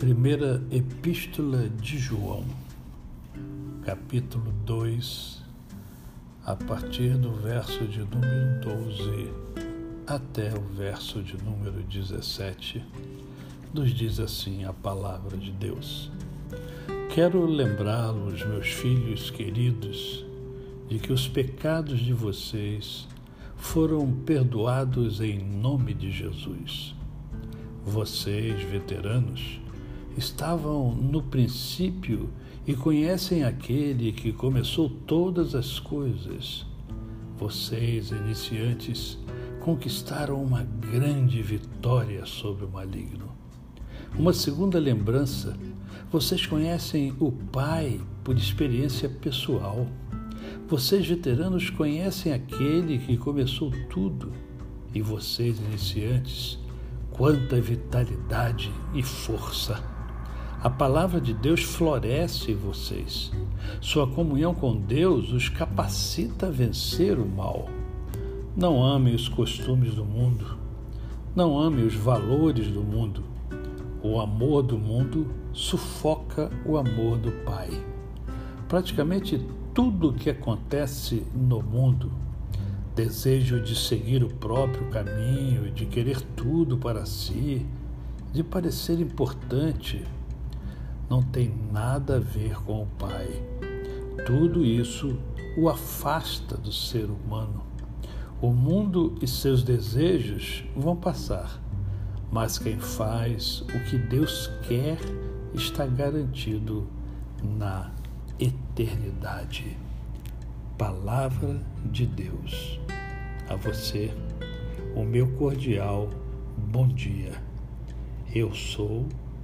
Primeira Epístola de João, capítulo 2, a partir do verso de número 12 até o verso de número 17, nos diz assim a palavra de Deus. Quero lembrá-los, meus filhos queridos, de que os pecados de vocês foram perdoados em nome de Jesus. Vocês, veteranos, estavam no princípio e conhecem aquele que começou todas as coisas. Vocês, iniciantes, conquistaram uma grande vitória sobre o maligno. Uma segunda lembrança: vocês conhecem o Pai por experiência pessoal. Vocês, veteranos, conhecem aquele que começou tudo. E vocês, iniciantes, quanta vitalidade e força! A palavra de Deus floresce em vocês. Sua comunhão com Deus os capacita a vencer o mal. Não ame os costumes do mundo. Não ame os valores do mundo. O amor do mundo sufoca o amor do Pai. Praticamente tudo o que acontece no mundo, desejo de seguir o próprio caminho, de querer tudo para si, de parecer importante, não tem nada a ver com o Pai. Tudo isso o afasta do ser humano. O mundo e seus desejos vão passar, mas quem faz o que Deus quer está garantido na eternidade. Palavra de Deus. A você, o meu cordial bom dia. Eu sou